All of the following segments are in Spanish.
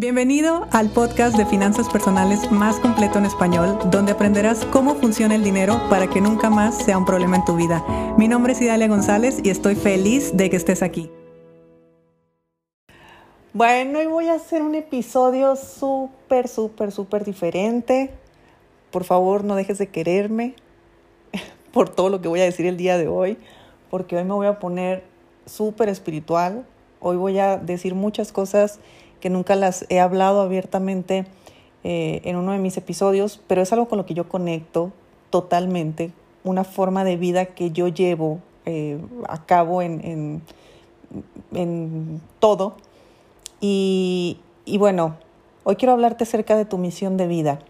Bienvenido al podcast de finanzas personales más completo en español, donde aprenderás cómo funciona el dinero para que nunca más sea un problema en tu vida. Mi nombre es Idalia González y estoy feliz de que estés aquí. Bueno, hoy voy a hacer un episodio súper, súper, súper diferente. Por favor, no dejes de quererme por todo lo que voy a decir el día de hoy, porque hoy me voy a poner súper espiritual. Hoy voy a decir muchas cosas que nunca las he hablado abiertamente eh, en uno de mis episodios, pero es algo con lo que yo conecto totalmente, una forma de vida que yo llevo eh, a cabo en, en, todo. Y, y bueno, hoy quiero hablarte acerca de tu misión de vida,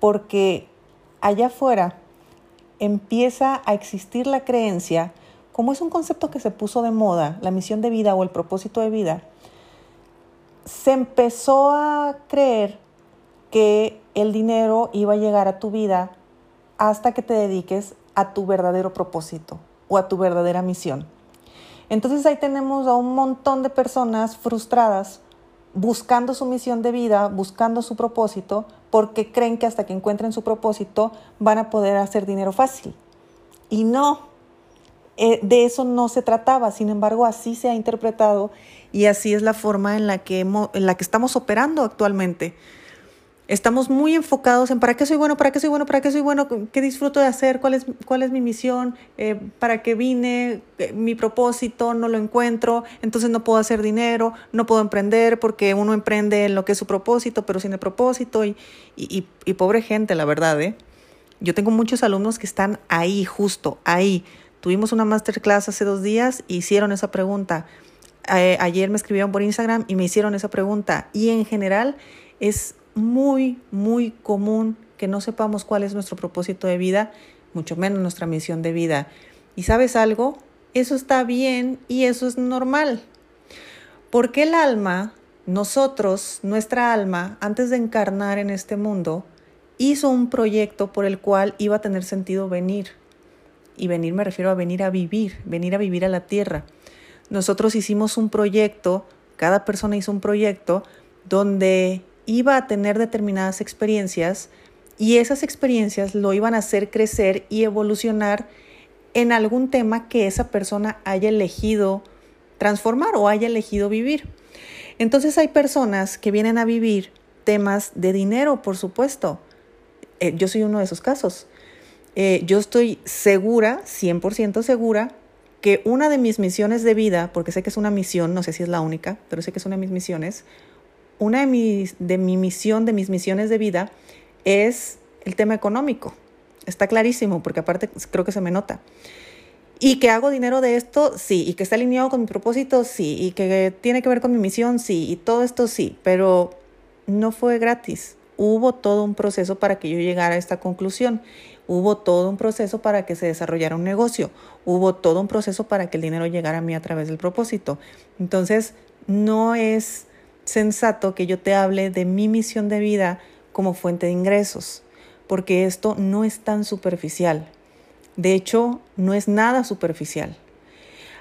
porque allá afuera empieza a existir la creencia, como es un concepto que se puso de moda, la misión de vida o el propósito de vida, se empezó a creer que el dinero iba a llegar a tu vida hasta que te dediques a tu verdadero propósito o a tu verdadera misión. Entonces ahí tenemos a un montón de personas frustradas buscando su misión de vida, buscando su propósito, porque creen que hasta que encuentren su propósito van a poder hacer dinero fácil. Y no, eh, de eso no se trataba, sin embargo así se ha interpretado y así es la forma en la que, en la que estamos operando actualmente. Estamos muy enfocados en para qué soy bueno, para qué soy bueno, para qué soy bueno, qué disfruto de hacer, cuál es, cuál es mi misión, eh, para qué vine, eh, mi propósito, no lo encuentro, entonces no puedo hacer dinero, no puedo emprender porque uno emprende en lo que es su propósito, pero sin el propósito y, y, pobre gente, la verdad. Yo tengo muchos alumnos que están ahí, justo ahí. Tuvimos una masterclass hace dos días y hicieron esa pregunta ayer me escribieron por Instagram y me hicieron esa pregunta. Y en general es muy, muy común que no sepamos cuál es nuestro propósito de vida, mucho menos nuestra misión de vida. ¿Y sabes algo? Eso está bien y eso es normal. Porque el alma, nosotros, nuestra alma, antes de encarnar en este mundo, hizo un proyecto por el cual iba a tener sentido venir. Y venir me refiero a venir a vivir, venir a vivir a la tierra nosotros hicimos un proyecto, cada persona hizo un proyecto donde iba a tener determinadas experiencias y esas experiencias lo iban a hacer crecer y evolucionar en algún tema que esa persona haya elegido transformar o haya elegido vivir. Entonces hay personas que vienen a vivir temas de dinero, por supuesto. Eh, yo soy uno de esos casos. Eh, yo estoy segura, 100% segura, que una de mis misiones de vida, porque sé que es una misión, no sé si es la única, pero sé que es una de mis misiones, una de, mis, de mi misión, de mis misiones de vida, es el tema económico. Está clarísimo, porque aparte creo que se me nota. Y que hago dinero de esto, sí. Y que está alineado con mi propósito, sí. Y que tiene que ver con mi misión, sí. Y todo esto, sí. Pero no fue gratis. Hubo todo un proceso para que yo llegara a esta conclusión. Hubo todo un proceso para que se desarrollara un negocio. Hubo todo un proceso para que el dinero llegara a mí a través del propósito. Entonces, no es sensato que yo te hable de mi misión de vida como fuente de ingresos, porque esto no es tan superficial. De hecho, no es nada superficial.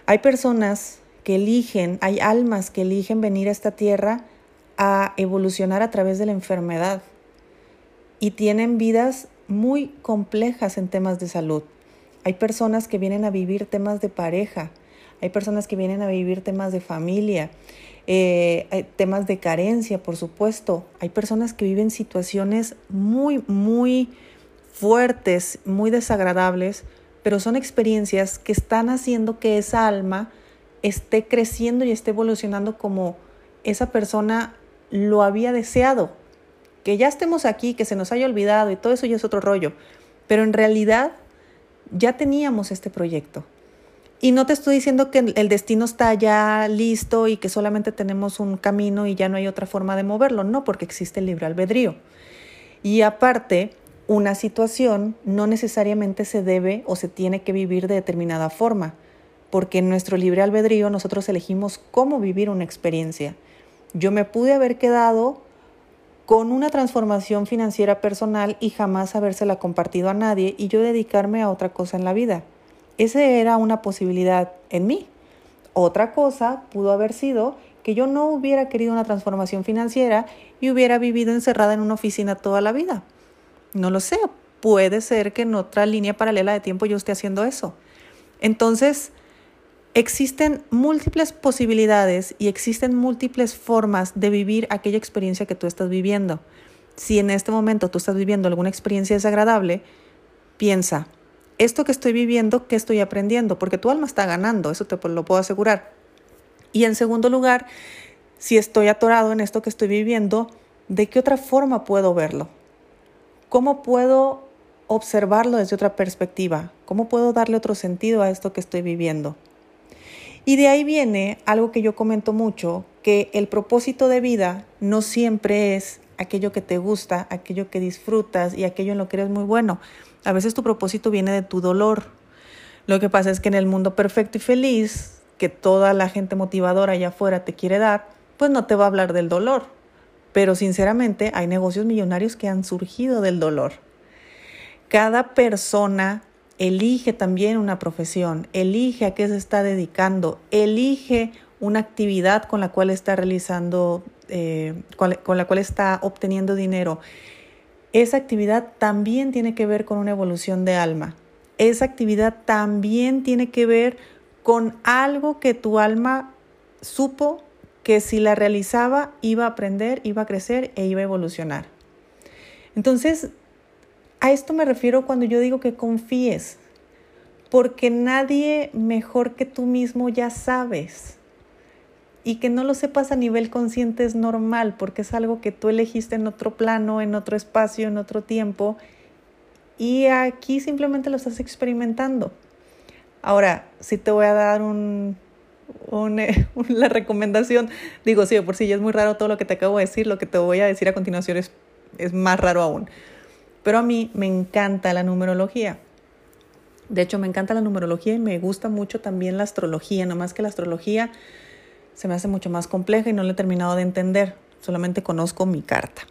Hay personas que eligen, hay almas que eligen venir a esta tierra a evolucionar a través de la enfermedad y tienen vidas muy complejas en temas de salud. Hay personas que vienen a vivir temas de pareja, hay personas que vienen a vivir temas de familia, eh, temas de carencia, por supuesto. Hay personas que viven situaciones muy, muy fuertes, muy desagradables, pero son experiencias que están haciendo que esa alma esté creciendo y esté evolucionando como esa persona lo había deseado que ya estemos aquí, que se nos haya olvidado y todo eso ya es otro rollo. Pero en realidad ya teníamos este proyecto. Y no te estoy diciendo que el destino está ya listo y que solamente tenemos un camino y ya no hay otra forma de moverlo. No, porque existe el libre albedrío. Y aparte, una situación no necesariamente se debe o se tiene que vivir de determinada forma, porque en nuestro libre albedrío nosotros elegimos cómo vivir una experiencia. Yo me pude haber quedado con una transformación financiera personal y jamás habérsela compartido a nadie y yo dedicarme a otra cosa en la vida. Esa era una posibilidad en mí. Otra cosa pudo haber sido que yo no hubiera querido una transformación financiera y hubiera vivido encerrada en una oficina toda la vida. No lo sé, puede ser que en otra línea paralela de tiempo yo esté haciendo eso. Entonces, existen múltiples posibilidades y existen múltiples formas de vivir aquella experiencia que tú estás viviendo. Si en este momento tú estás viviendo alguna experiencia desagradable, piensa, esto que estoy viviendo, ¿qué estoy aprendiendo? Porque tu alma está ganando, eso te lo puedo asegurar. Y en segundo lugar, si estoy atorado en esto que estoy viviendo, ¿de qué otra forma puedo verlo? ¿Cómo puedo observarlo desde otra perspectiva? ¿Cómo puedo darle otro sentido a esto que estoy viviendo? Y de ahí viene algo que yo comento mucho, que el propósito de vida no siempre es aquello que te gusta, aquello que disfrutas y aquello en lo que eres muy bueno. A veces tu propósito viene de tu dolor. Lo que pasa es que en el mundo perfecto y feliz, que toda la gente motivadora allá afuera te quiere dar, pues no te va a hablar del dolor. Pero sinceramente hay negocios millonarios que han surgido del dolor. Cada persona elige también una profesión, elige a qué se está dedicando, elige una actividad con la cual está realizando, eh, con la cual está obteniendo dinero. Esa actividad también tiene que ver con una evolución de alma. Esa actividad también tiene que ver con algo que tu alma supo que si la realizaba iba a aprender, iba a crecer e iba a evolucionar. Entonces, a esto me refiero cuando yo digo que confíes, porque nadie mejor que tú mismo ya sabes. Y que no lo sepas a nivel consciente es normal, porque es algo que tú elegiste en otro plano, en otro espacio, en otro tiempo, y aquí simplemente lo estás experimentando. Ahora, si te voy a dar un, una, la recomendación. Digo, sí, por sí ya es muy raro todo lo que te acabo de decir, lo que te voy a decir a continuación es, es más raro aún. Pero a mí me encanta la numerología. De hecho, me encanta la numerología y me gusta mucho también la astrología, nomás que la astrología se me hace mucho más compleja y no la he terminado de entender, solamente conozco mi carta.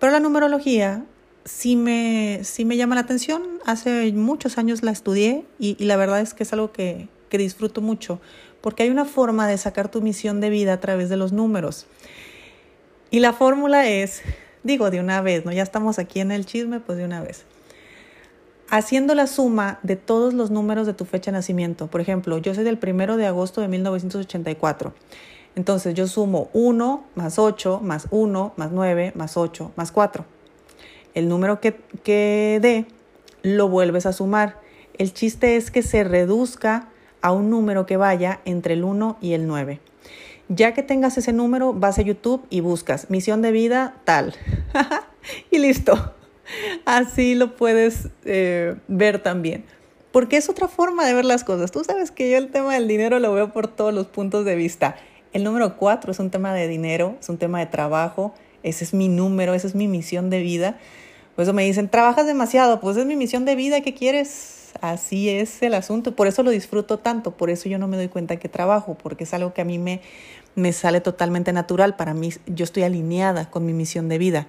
Pero la numerología sí me, sí me llama la atención, hace muchos años la estudié y, y la verdad es que es algo que, que disfruto mucho porque hay una forma de sacar tu misión de vida a través de los números. Y la fórmula es, digo de una vez, ¿no? Ya estamos aquí en el chisme, pues de una vez. Haciendo la suma de todos los números de tu fecha de nacimiento. Por ejemplo, yo soy del primero de agosto de 1984. Entonces yo sumo 1 más 8 más 1 más 9 más 8 más 4. El número que, que dé lo vuelves a sumar. El chiste es que se reduzca a un número que vaya entre el 1 y el 9. Ya que tengas ese número, vas a YouTube y buscas misión de vida tal. y listo. Así lo puedes eh, ver también. Porque es otra forma de ver las cosas. Tú sabes que yo el tema del dinero lo veo por todos los puntos de vista. El número 4 es un tema de dinero, es un tema de trabajo. Ese es mi número, esa es mi misión de vida. Por eso me dicen, trabajas demasiado, pues es mi misión de vida, ¿qué quieres? Así es el asunto. Por eso lo disfruto tanto, por eso yo no me doy cuenta que trabajo, porque es algo que a mí me, me sale totalmente natural. Para mí, yo estoy alineada con mi misión de vida.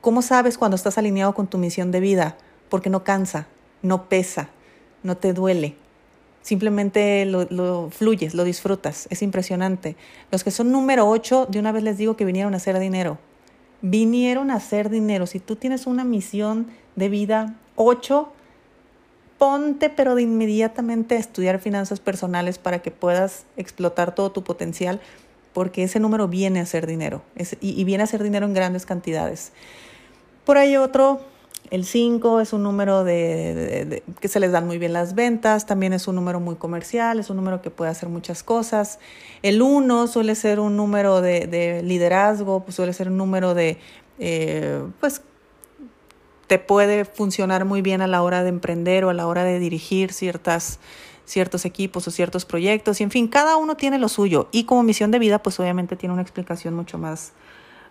¿Cómo sabes cuando estás alineado con tu misión de vida? Porque no cansa, no pesa, no te duele. Simplemente lo, lo fluyes, lo disfrutas. Es impresionante. Los que son número 8, de una vez les digo que vinieron a hacer dinero. Vinieron a hacer dinero. Si tú tienes una misión de vida 8, ponte pero de inmediatamente a estudiar finanzas personales para que puedas explotar todo tu potencial, porque ese número viene a hacer dinero y, viene a hacer dinero en grandes cantidades. Por ahí otro, el 5 es un número de, que se les dan muy bien las ventas, también es un número muy comercial, es un número que puede hacer muchas cosas. El 1 suele ser un número de, liderazgo, pues suele ser un número de, eh, pues, te puede funcionar muy bien a la hora de emprender o a la hora de dirigir ciertas, ciertos equipos o ciertos proyectos. Y en fin, cada uno tiene lo suyo. Y como misión de vida, pues obviamente tiene una explicación mucho más,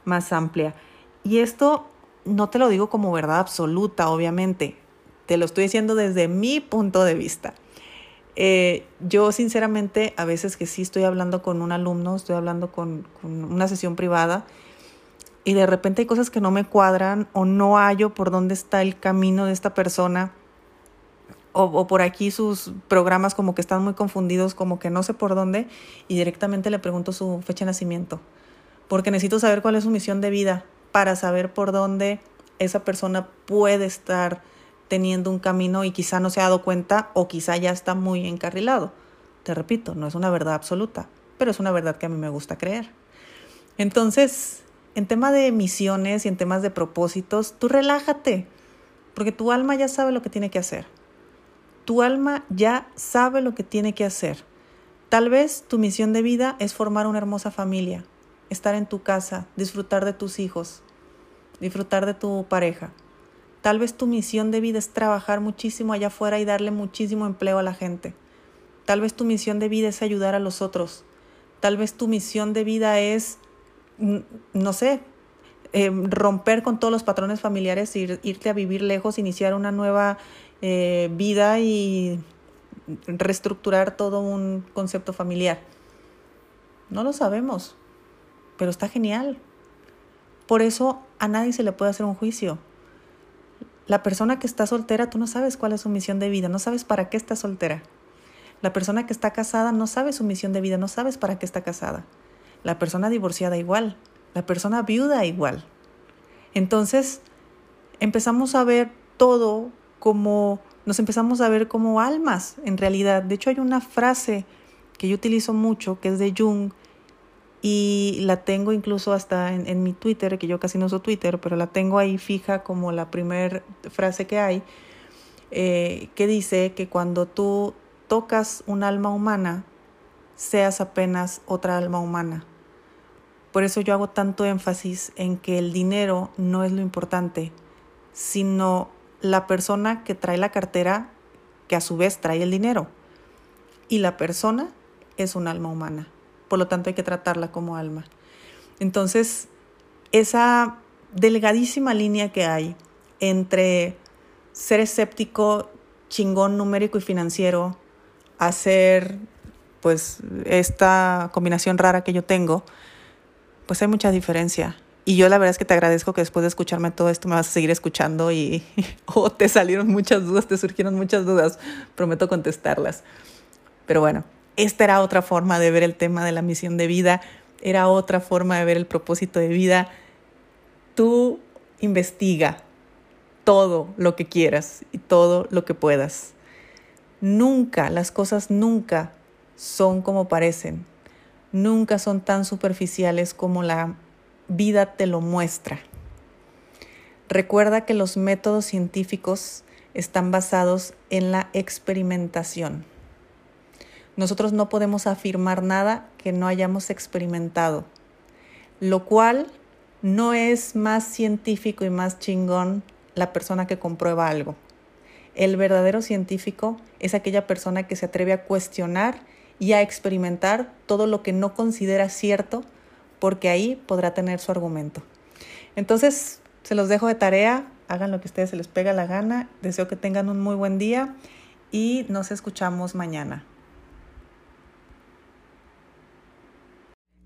más amplia. Y esto no te lo digo como verdad absoluta, obviamente. Te lo estoy diciendo desde mi punto de vista. Eh, yo sinceramente, a veces que sí estoy hablando con un alumno, estoy hablando con, con una sesión privada, y de repente hay cosas que no me cuadran o no hallo por dónde está el camino de esta persona o, por aquí sus programas como que están muy confundidos, como que no sé por dónde, y directamente le pregunto su fecha de nacimiento, porque necesito saber cuál es su misión de vida para saber por dónde esa persona puede estar teniendo un camino y quizá no se ha dado cuenta o quizá ya está muy encarrilado. Te repito, no es una verdad absoluta, pero es una verdad que a mí me gusta creer. Entonces, en tema de misiones y en temas de propósitos, tú relájate, porque tu alma ya sabe lo que tiene que hacer. Tu alma ya sabe lo que tiene que hacer. Tal vez tu misión de vida es formar una hermosa familia, estar en tu casa, disfrutar de tus hijos, disfrutar de tu pareja. Tal vez tu misión de vida es trabajar muchísimo allá afuera y darle muchísimo empleo a la gente. Tal vez tu misión de vida es ayudar a los otros. Tal vez tu misión de vida es, no sé, eh, romper con todos los patrones familiares, ir, irte a vivir lejos, iniciar una nueva eh, vida y reestructurar todo un concepto familiar. No lo sabemos, pero está genial. Por eso a nadie se le puede hacer un juicio. La persona que está soltera, tú no sabes cuál es su misión de vida, no sabes para qué está soltera. La persona que está casada no sabe su misión de vida, no sabes para qué está casada. La persona divorciada igual, la persona viuda igual. Entonces, empezamos a ver todo como, nos empezamos a ver como almas en realidad. De hecho, hay una frase que yo utilizo mucho, que es de Jung, y la tengo incluso hasta en, mi Twitter, que yo casi no uso Twitter, pero la tengo ahí fija como la primera frase que hay, eh, que dice que cuando tú tocas un alma humana, seas apenas otra alma humana. Por eso yo hago tanto énfasis en que el dinero no es lo importante, sino la persona que trae la cartera, que a su vez trae el dinero. Y la persona es un alma humana. Por lo tanto, hay que tratarla como alma. Entonces, esa delgadísima línea que hay entre ser escéptico, chingón numérico y financiero, hacer pues esta combinación rara que yo tengo, pues hay mucha diferencia. Y yo la verdad es que te agradezco que después de escucharme todo esto me vas a seguir escuchando y o te salieron muchas dudas, te surgieron muchas dudas, prometo contestarlas. Pero bueno, esta era otra forma de ver el tema de la misión de vida, era otra forma de ver el propósito de vida. Tú investiga todo lo que quieras y todo lo que puedas. Nunca, las cosas nunca son como parecen. Nunca son tan superficiales como la vida te lo muestra. Recuerda que los métodos científicos están basados en la experimentación. Nosotros no podemos afirmar nada que no hayamos experimentado, lo cual no es más científico y más chingón la persona que comprueba algo. El verdadero científico es aquella persona que se atreve a cuestionar y a experimentar todo lo que no considera cierto porque ahí podrá tener su argumento. Entonces, se los dejo de tarea, hagan lo que a ustedes se les pega la gana, deseo que tengan un muy buen día y nos escuchamos mañana.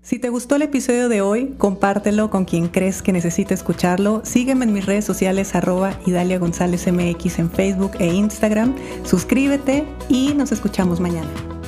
Si te gustó el episodio de hoy, compártelo con quien crees que necesite escucharlo. Sígueme en mis redes sociales arroba Idalia González MX en Facebook e Instagram. Suscríbete y nos escuchamos mañana.